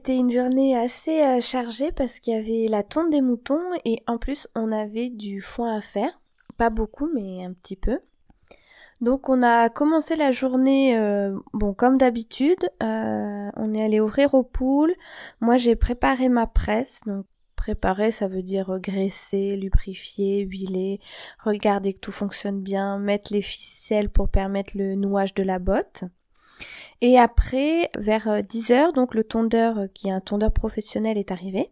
été une journée assez euh, chargée parce qu'il y avait la tonte des moutons et en plus on avait du foin à faire. Pas beaucoup mais un petit peu. Donc on a commencé la journée, euh, bon comme d'habitude, euh, on est allé ouvrir aux poules. Moi j'ai préparé ma presse, donc préparer ça veut dire graisser, lubrifier, huiler, regarder que tout fonctionne bien, mettre les ficelles pour permettre le nouage de la botte. Et après, vers 10 euh, heures, donc le tondeur, euh, qui est un tondeur professionnel, est arrivé.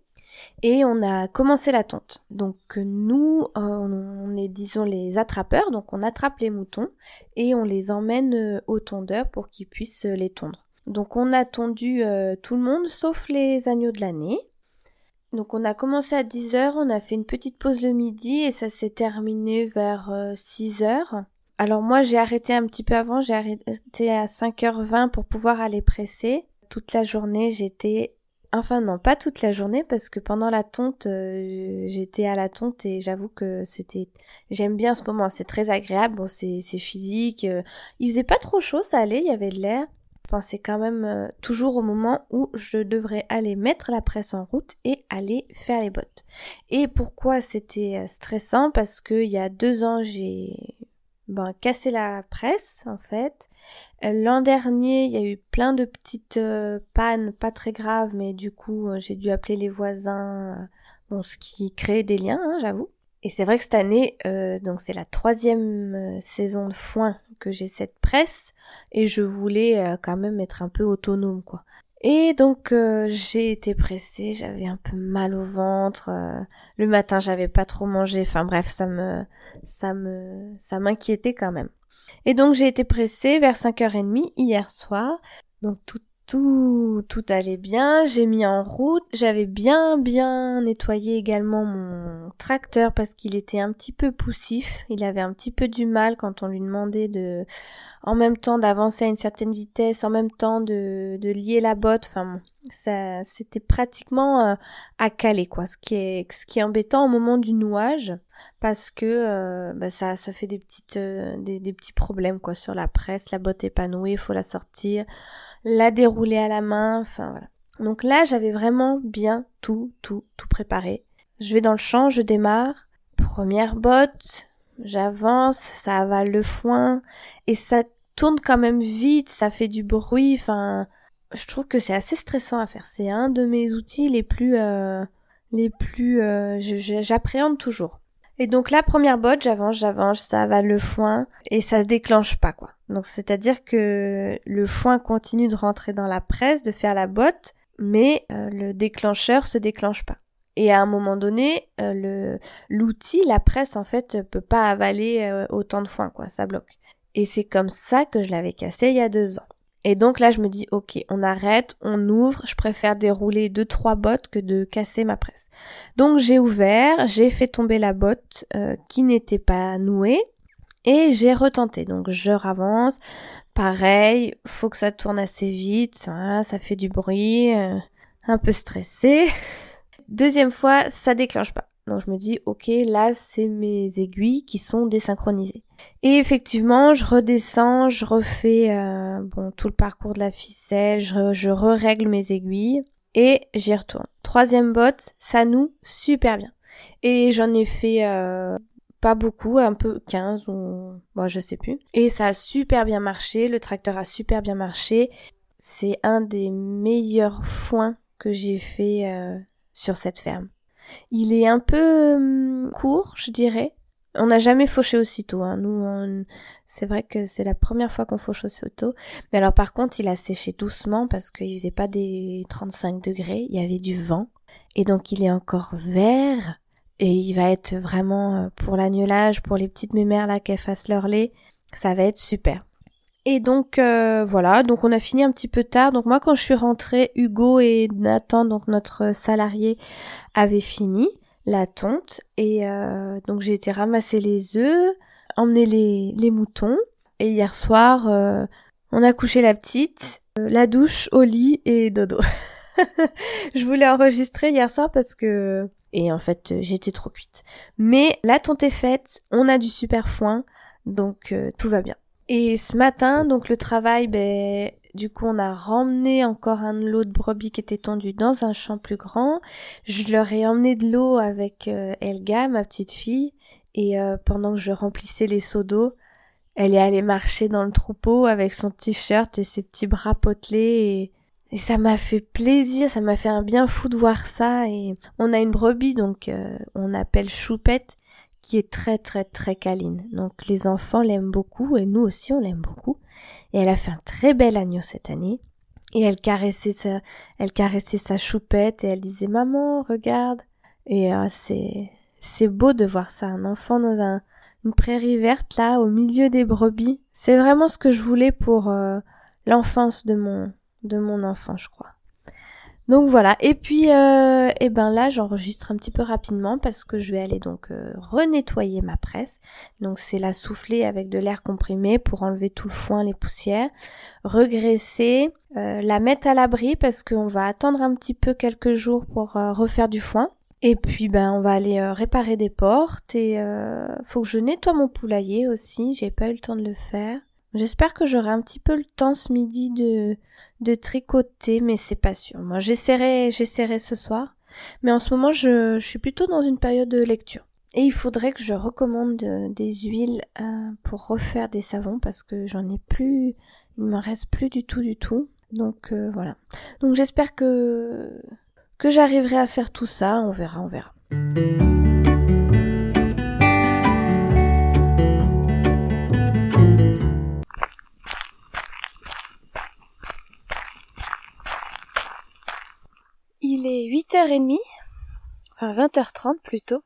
Et on a commencé la tonte. Donc nous, euh, on est disons les attrapeurs, donc on attrape les moutons et on les emmène au tondeur pour qu'ils puissent les tondre. Donc on a tondu tout le monde sauf les agneaux de l'année. Donc on a commencé à 10 heures, on a fait une petite pause le midi et ça s'est terminé vers 6 heures. Alors moi j'ai arrêté un petit peu avant, j'ai arrêté à 5h20 pour pouvoir aller presser. Toute la journée j'étais... Enfin non, pas toute la journée parce que pendant la tonte euh, j'étais à la tonte et j'avoue que c'était... J'aime bien ce moment, c'est très agréable, bon c'est physique. Euh, il faisait pas trop chaud, ça allait, il y avait de l'air. Enfin, c'est quand même euh, toujours au moment où je devrais aller mettre la presse en route et aller faire les bottes. Et pourquoi c'était stressant? Parce que il y a deux ans j'ai ben, casser la presse en fait. Euh, l'an dernier, il y a eu plein de petites euh, pannes, pas très graves, mais du coup, euh, j'ai dû appeler les voisins, bon, ce qui crée des liens, hein, j'avoue. Et c'est vrai que cette année, donc c'est la troisième saison de foin que j'ai cette presse, et je voulais quand même être un peu autonome, quoi. Et donc j'ai été pressée, j'avais un peu mal au ventre. le matin, j'avais pas trop mangé. Enfin bref, ça me ça me, ça m'inquiétait quand même. Et donc j'ai été pressée vers 5h30 hier soir. Donc tout, tout, tout allait bien. J'ai mis en route. J'avais bien, bien nettoyé également mon tracteur parce qu'il était un petit peu poussif. Il avait un petit peu du mal quand on lui demandait de, en même temps d'avancer à une certaine vitesse, en même temps de, de lier la botte. Enfin ça, c'était pratiquement euh, à caler quoi. Ce qui est, ce qui est embêtant au moment du nouage parce que euh, bah, ça, ça fait des petites, euh, des, petits problèmes quoi sur la presse. La botte pas nouée, faut la sortir, la dérouler à la main. Enfin voilà. Donc là, j'avais vraiment bien tout, tout, tout préparé. Je vais dans le champ, je démarre. Première botte, j'avance, ça avale le foin et ça tourne quand même vite, ça fait du bruit. Enfin, je trouve que c'est assez stressant à faire. C'est un de mes outils les plus, euh, les plus, euh, j'appréhende toujours. Et donc la première botte, j'avance, j'avance, ça va le foin et ça se déclenche pas quoi. Donc c'est-à-dire que le foin continue de rentrer dans la presse, de faire la botte, mais euh, le déclencheur se déclenche pas. Et à un moment donné, le l'outil, la presse en fait, peut pas avaler autant de foin quoi, ça bloque. Et c'est comme ça que je l'avais cassé il y a deux ans. Et donc là, je me dis, ok, on arrête, on ouvre, je préfère dérouler deux, trois bottes que de casser ma presse. Donc j'ai ouvert, j'ai fait tomber la botte euh, qui n'était pas nouée et j'ai retenté. Donc je ravance, pareil, faut que ça tourne assez vite, ça, fait du bruit, euh, un peu stressé. Deuxième fois, ça déclenche pas. Donc je me dis, ok, là c'est mes aiguilles qui sont désynchronisées. Et effectivement, je redescends, je refais euh, bon tout le parcours de la ficelle, je, je re-règle mes aiguilles et j'y retourne. Troisième botte, ça noue super bien. Et j'en ai fait euh, pas beaucoup, un peu 15 ou bon, je sais plus. Et ça a super bien marché, le tracteur a super bien marché. C'est un des meilleurs foins que j'ai fait euh, sur cette ferme. Il est un peu hum, court, je dirais. On n'a jamais fauché aussitôt. Hein. Nous, c'est vrai que c'est la première fois qu'on fauche aussitôt. Mais alors par contre, il a séché doucement parce qu'il faisait pas des 35 degrés. Il y avait du vent. Et donc il est encore vert. Et il va être vraiment euh, pour l'agnelage, pour les petites mémères là qu'elles fassent leur lait. Ça va être super. Et donc euh, voilà, donc on a fini un petit peu tard. Donc moi quand je suis rentrée, Hugo et Nathan, donc notre salarié, avaient fini la tonte. Et euh, donc j'ai été ramasser les œufs, emmener les, les moutons. Et hier soir, euh, on a couché la petite, la douche, au lit et dodo. je voulais enregistrer hier soir parce que... Et en fait, j'étais trop cuite. Mais la tonte est faite, on a du super foin, donc tout va bien. Et ce matin, donc le travail, ben, Du coup, on a ramené encore un lot de brebis qui était tondu dans un champ plus grand. Je leur ai emmené de l'eau avec euh, Elga, ma petite fille, et euh, pendant que je remplissais les seaux d'eau, elle est allée marcher dans le troupeau avec son t-shirt et ses petits bras potelés et, ça m'a fait plaisir, ça m'a fait un bien fou de voir ça et on a une brebis donc euh, on appelle Choupette qui est très très très câline. Donc les enfants l'aiment beaucoup et nous aussi on l'aime beaucoup. Et elle a fait un très bel agneau cette année. Et elle caressait sa, elle caressait sa choupette et elle disait maman regarde. Et euh, c'est c'est beau de voir ça, un enfant dans un une prairie verte là au milieu des brebis. C'est vraiment ce que je voulais pour euh, l'enfance de mon de mon enfant, je crois. Donc voilà. Et puis, euh, eh ben là, j'enregistre un petit peu rapidement parce que je vais aller donc euh, renettoyer ma presse. Donc c'est la souffler avec de l'air comprimé pour enlever tout le foin, les poussières, regraisser, euh, la mettre à l'abri parce qu'on va attendre un petit peu quelques jours pour euh, refaire du foin. Et puis ben on va aller réparer des portes et faut que je nettoie mon poulailler aussi. J'ai pas eu le temps de le faire. J'espère que j'aurai un petit peu le temps ce midi de, de tricoter, mais c'est pas sûr. Moi, j'essaierai, j'essaierai ce soir. Mais en ce moment, je, suis plutôt dans une période de lecture. Et il faudrait que je recommande euh, des huiles euh, pour refaire des savons parce que j'en ai plus, il me reste plus du tout du tout. Donc euh, voilà. Donc j'espère que que j'arriverai à faire tout ça. On verra, on verra. 8h30, enfin 20h30 plutôt.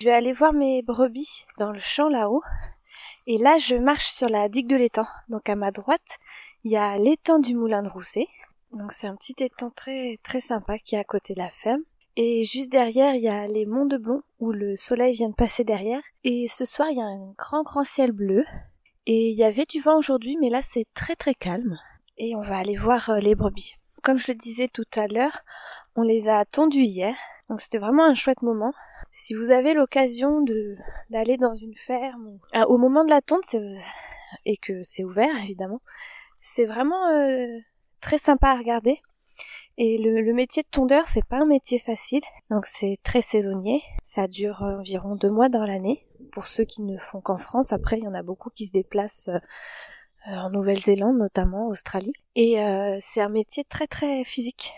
Je vais aller voir mes brebis dans le champ là-haut. Et là, je marche sur la digue de l'étang. Donc à ma droite, il y a l'étang du moulin de Rousset. Donc c'est un petit étang très très sympa qui est à côté de la ferme. Et juste derrière, il y a les monts de Blon où le soleil vient de passer derrière. Et ce soir, il y a un grand grand ciel bleu. Et il y avait du vent aujourd'hui, mais là c'est très très calme. Et on va aller voir euh, les brebis. Comme je le disais tout à l'heure, on les a tondus hier, donc c'était vraiment un chouette moment. Si vous avez l'occasion de d'aller dans une ferme, ah, au moment de la tonte, et que c'est ouvert évidemment, c'est vraiment euh, très sympa à regarder. Et le, métier de tondeur, c'est pas un métier facile, donc c'est très saisonnier. Ça dure environ deux mois dans l'année. Pour ceux qui ne font qu'en France, après il y en a beaucoup qui se déplacent euh, en Nouvelle-Zélande notamment, Australie. Et euh, c'est un métier très très physique.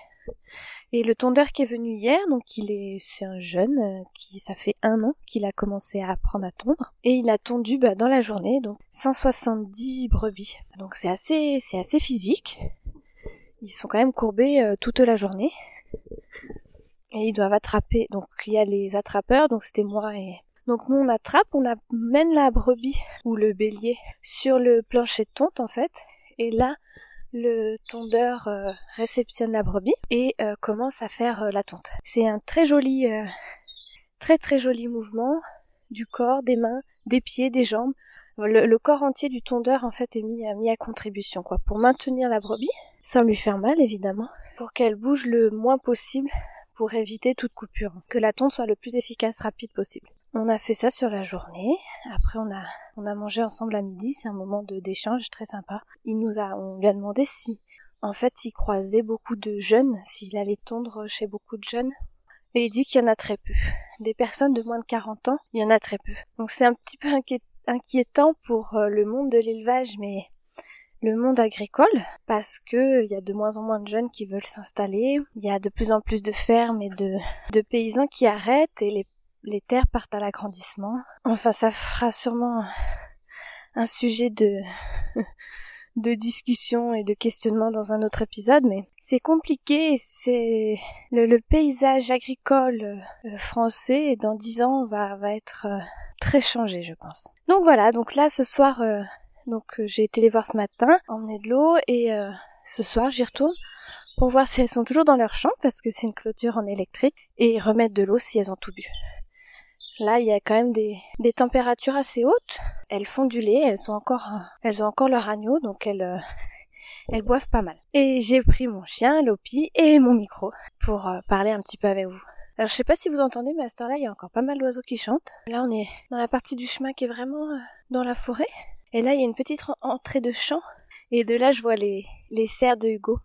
Et le tondeur qui est venu hier, donc il est, c'est un jeune euh, qui, ça fait un an qu'il a commencé à apprendre à tondre. Et il a tondu, bah, dans la journée, donc 170 brebis. Donc c'est assez, c'est assez physique. Ils sont quand même courbés euh, toute la journée. Et ils doivent attraper, donc il y a les attrapeurs, donc c'était moi et donc nous on attrape, on amène la brebis ou le bélier sur le plancher de tonte en fait. Et là, le tondeur euh, réceptionne la brebis et euh, commence à faire euh, la tonte. C'est un très joli, très très joli mouvement du corps, des mains, des pieds, des jambes. Le, corps entier du tondeur en fait est mis, mis à contribution quoi pour maintenir la brebis sans lui faire mal évidemment pour qu'elle bouge le moins possible pour éviter toute coupure que la tonte soit le plus efficace rapide possible on a fait ça sur la journée. Après, on a, on a mangé ensemble à midi. C'est un moment d'échange très sympa. Il nous a, on lui a demandé si, en fait, il croisait beaucoup de jeunes, s'il allait tondre chez beaucoup de jeunes. Et il dit qu'il y en a très peu. Des personnes de moins de 40 ans, il y en a très peu. Donc c'est un petit peu inquiétant pour euh, le monde de l'élevage, mais le monde agricole parce que il y a de moins en moins de jeunes qui veulent s'installer, il y a de plus en plus de fermes et de, de paysans qui arrêtent et les les terres partent à l'agrandissement. Enfin, ça fera sûrement un sujet de de discussion et de questionnement dans un autre épisode, mais c'est compliqué. C'est le, paysage agricole euh, français dans dix ans va va être euh, très changé, je pense. Donc voilà. Donc là, ce soir, euh, donc j'ai été les voir ce matin, emmener de l'eau et ce soir j'y retourne pour voir si elles sont toujours dans leur champ parce que c'est une clôture en électrique et remettre de l'eau si elles ont tout bu. Là, il y a quand même des, températures assez hautes. Elles font du lait, elles sont encore, elles ont encore leur agneau, donc elles, euh, elles boivent pas mal. Et j'ai pris mon chien, Lopi, et mon micro pour euh, parler un petit peu avec vous. Alors je sais pas si vous entendez, mais à cette heure-là, il y a encore pas mal d'oiseaux qui chantent. Là, on est dans la partie du chemin qui est vraiment euh, dans la forêt. Et là, il y a une petite entrée de champ. Et de là, je vois les, les serres de Hugo.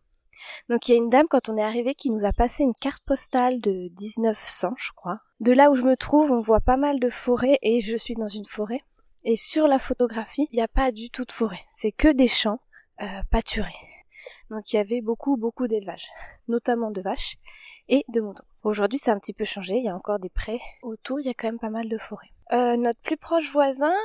Donc il y a une dame quand on est arrivé qui nous a passé une carte postale de 1900, je crois. De là où je me trouve, on voit pas mal de forêts et je suis dans une forêt. Et sur la photographie, il n'y a pas du tout de forêt. C'est que des champs euh, pâturés. Donc il y avait beaucoup, beaucoup d'élevage, notamment de vaches et de moutons. Aujourd'hui, c'est un petit peu changé. Il y a encore des prés autour. Il y a quand même pas mal de forêts. Euh, notre plus proche voisin,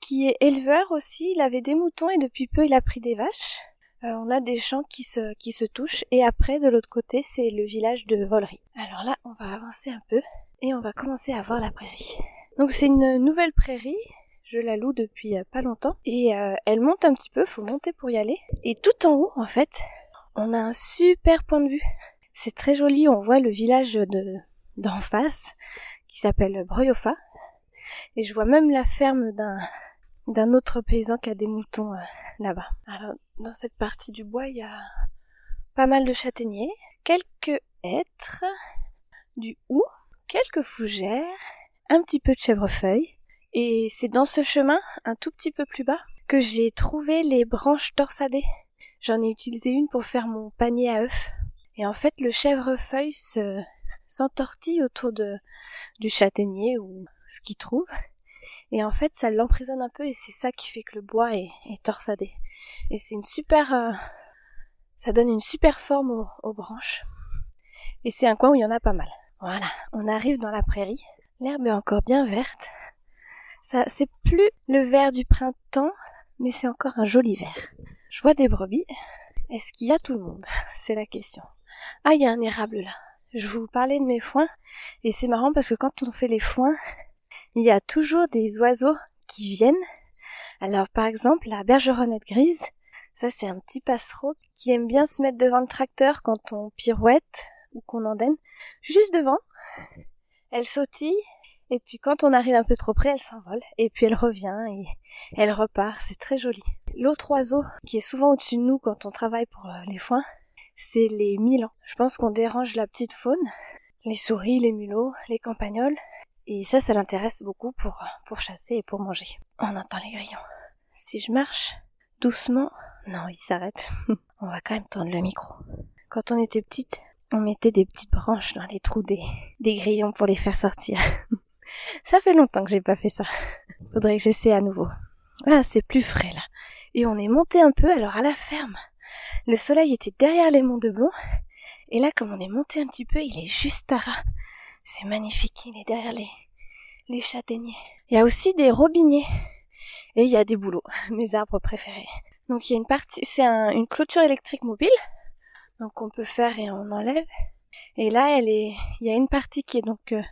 qui est éleveur aussi, il avait des moutons et depuis peu, il a pris des vaches. Euh, on a des champs qui se, qui se touchent et après de l'autre côté c'est le village de Vollery. Alors là on va avancer un peu et on va commencer à voir la prairie. Donc c'est une nouvelle prairie, je la loue depuis euh, pas longtemps et euh, elle monte un petit peu, faut monter pour y aller. Et tout en haut en fait on a un super point de vue. C'est très joli, on voit le village de d'en face qui s'appelle Breuillofa et je vois même la ferme d'un d'un autre paysan qui a des moutons là-bas. Alors, dans cette partie du bois, il y a pas mal de châtaigniers, quelques hêtres, du hou, quelques fougères, un petit peu de chèvrefeuille. Et c'est dans ce chemin, un tout petit peu plus bas, que j'ai trouvé les branches torsadées. J'en ai utilisé une pour faire mon panier à œufs. Et en fait, le chèvrefeuille se, s'entortille autour de, du châtaignier ou ce qu'il trouve. Et en fait, ça l'emprisonne un peu et c'est ça qui fait que le bois est, torsadé. Et c'est une super... Euh, ça donne une super forme aux, branches. Et c'est un coin où il y en a pas mal. Voilà, on arrive dans la prairie. L'herbe est encore bien verte. Ça, c'est plus le vert du printemps, mais c'est encore un joli vert. Je vois des brebis. Est-ce qu'il y a tout le monde? C'est la question. Ah, il y a un érable là. Je vous parlais de mes foins, et c'est marrant parce que quand on fait les foins, il y a toujours des oiseaux qui viennent. Alors par exemple la bergeronnette grise, ça c'est un petit passereau qui aime bien se mettre devant le tracteur quand on pirouette ou qu'on endaine, juste devant. Elle sautille et puis quand on arrive un peu trop près, elle s'envole et puis elle revient et elle repart, c'est très joli. L'autre oiseau qui est souvent au-dessus de nous quand on travaille pour euh, les foins, c'est les milans. Je pense qu'on dérange la petite faune, les souris, les mulots, les campagnols, et ça, ça l'intéresse beaucoup pour, pour chasser et pour manger. On entend les grillons. Si je marche doucement, non, il s'arrête. on va quand même tendre le micro. Quand on était petite, on mettait des petites branches dans les trous des, des grillons pour les faire sortir. ça fait longtemps que j'ai pas fait ça. Faudrait que j'essaie à nouveau. Ah, c'est plus frais là. Et on est monté un peu alors à la ferme. Le soleil était derrière les monts de Blond. Et là, comme on est monté un petit peu, il est juste à ras. C'est magnifique, il est derrière les, les châtaigniers. Il y a aussi des robiniers. Et il y a des bouleaux, mes arbres préférés. Donc il y a une partie, c'est une clôture électrique mobile. Donc on peut faire et on enlève. Et là, elle est, il y a une partie qui est donc euh,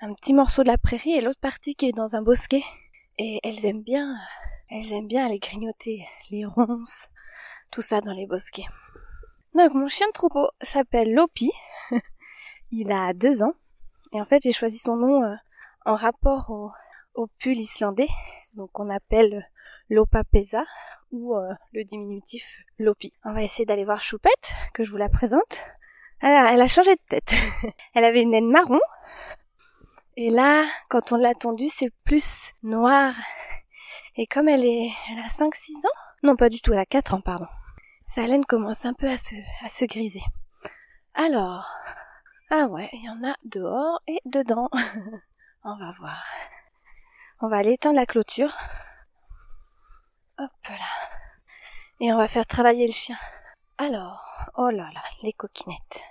un petit morceau de la prairie et l'autre partie qui est dans un bosquet. Et elles aiment bien, elles aiment bien aller grignoter les ronces, tout ça dans les bosquets. Donc mon chien de troupeau s'appelle Lopi. il a deux ans. Et en fait, j'ai choisi son nom euh, en rapport au, au, pull islandais, donc on appelle l'opapesa ou euh, le diminutif lopi. On va essayer d'aller voir Choupette, que je vous la présente. Alors, elle a changé de tête. elle avait une naine marron. Et là, quand on l'a tondue, c'est plus noir. Et comme elle est, elle a 5-6 ans? Non, pas du tout, elle a 4 ans, pardon. Sa laine commence un peu à se, à se griser. Alors, ah ouais, il y en a dehors et dedans. On va voir. On va aller éteindre la clôture. Hop là. Et on va faire travailler le chien. Alors, oh là là, les coquinettes.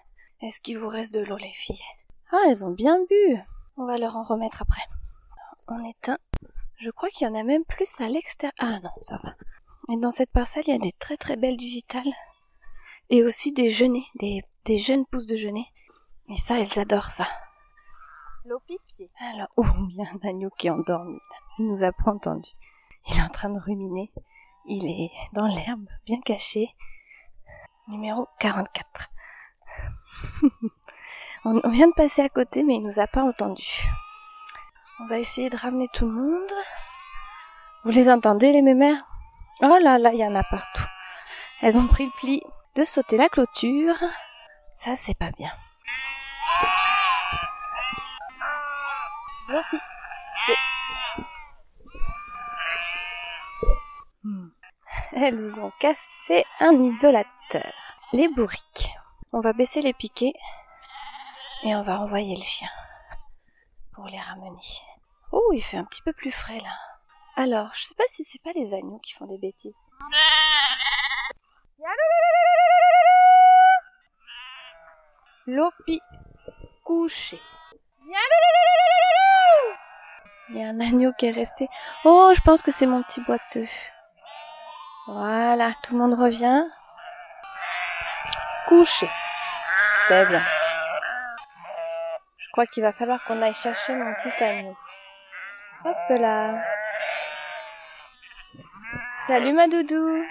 Est-ce qu'il vous reste de l'eau, les filles? Ah, elles ont bien bu. On va leur en remettre après. On éteint. Je crois qu'il y en a même plus à l'extérieur. Ah non, ça va. Et dans cette parcelle, il y a des très très belles digitales. Et aussi des genêts, des, des jeunes pousses de genêts. Mais ça, elles adorent ça. L'opipier. Alors, oh, il y a un agneau qui est endormi. Il nous a pas entendu. Il est en train de ruminer. Il est dans l'herbe, bien caché. Numéro 44. on vient de passer à côté, mais il nous a pas entendu. On va essayer de ramener tout le monde. Vous les entendez, les mémères? Oh là là, il y en a partout. Elles ont pris le pli de sauter la clôture. Ça, c'est pas bien. Elles ont cassé un isolateur. Les bourriques. On va baisser les piquets et on va envoyer le chien pour les ramener. Oh, il fait un petit peu plus frais là. Alors, je sais pas si c'est pas les agneaux qui font des bêtises. Lopi couché. Il y a un agneau qui est resté. Oh, je pense que c'est mon petit boiteux. Voilà, tout le monde revient. Couché. C'est. Je crois qu'il va falloir qu'on aille chercher mon petit agneau. Hop là. Salut ma doudou.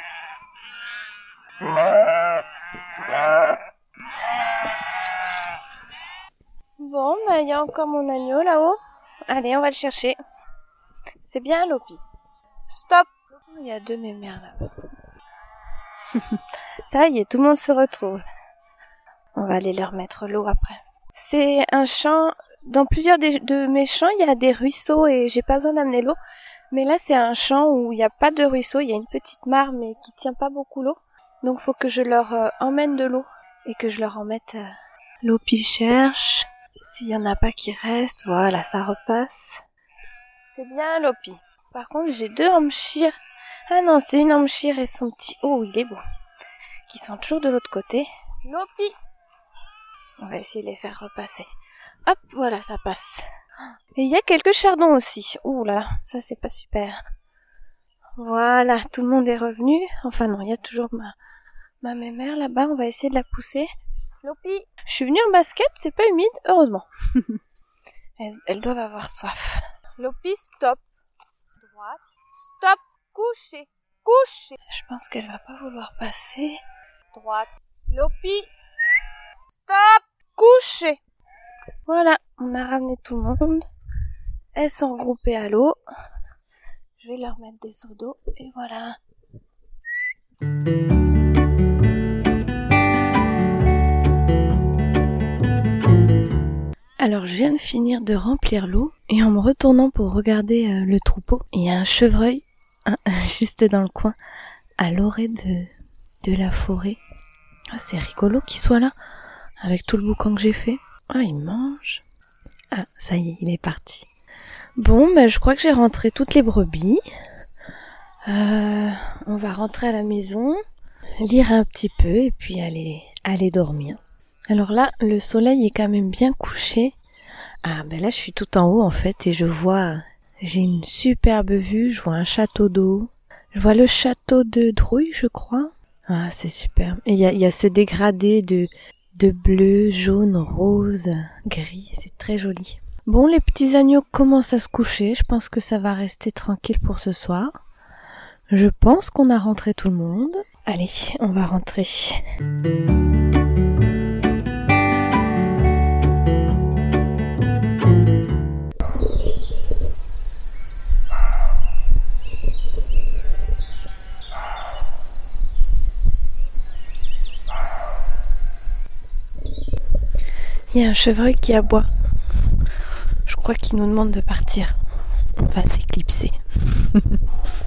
Bah, il y a encore mon agneau là-haut. Allez, on va le chercher. C'est bien, Lopi. Stop Il y a deux mémères là-bas. Ça y est, tout le monde se retrouve. On va aller leur mettre l'eau après. C'est un champ. Dans plusieurs de mes champs, il y a des ruisseaux et j'ai pas besoin d'amener l'eau. Mais là, c'est un champ où il n'y a pas de ruisseau. Il y a une petite mare, mais qui tient pas beaucoup l'eau. Donc, faut que je leur euh, emmène de l'eau et que je leur en mette euh, l'eau. S'il y en a pas qui restent, voilà, ça repasse. C'est bien, Lopi. Par contre, j'ai deux Hampshire. Ah non, c'est une Hampshire et son petit... Oh, il est beau. Qui sont toujours de l'autre côté. Lopi On va essayer de les faire repasser. Hop, voilà, ça passe. Et il y a quelques chardons aussi. Ouh là, ça c'est pas super. Voilà, tout le monde est revenu. Enfin non, il y a toujours ma, ma mémère là-bas. On va essayer de la pousser. Lopi. Je suis venue en basket, c'est pas humide, heureusement. elles, doivent avoir soif. Lopi, stop. Droite. Stop. Coucher. Coucher. Je pense qu'elle va pas vouloir passer. Droite. Lopi. Stop. Coucher. Voilà, on a ramené tout le monde. Elles sont regroupées à l'eau. Je vais leur mettre des seaux d'eau et voilà. Alors je viens de finir de remplir l'eau et en me retournant pour regarder euh, le troupeau, il y a un chevreuil hein, juste dans le coin à l'orée de, de la forêt. Ah, c'est rigolo qu'il soit là avec tout le boucan que j'ai fait. Ah, il mange. Ah, ça y est, il est parti. Bon, ben je crois que j'ai rentré toutes les brebis. Euh, on va rentrer à la maison, lire un petit peu et puis aller aller dormir. Alors là, le soleil est quand même bien couché. Ah ben là, je suis tout en haut en fait et je vois, j'ai une superbe vue. Je vois un château d'eau. Je vois le château de Drouille, je crois. Ah, c'est superbe. Et il y a, y a ce dégradé de de bleu, jaune, rose, gris. C'est très joli. Bon, les petits agneaux commencent à se coucher. Je pense que ça va rester tranquille pour ce soir. Je pense qu'on a rentré tout le monde. Allez, on va rentrer. Il y a un chevreuil qui aboie. Je crois qu'il nous demande de partir. On va s'éclipser.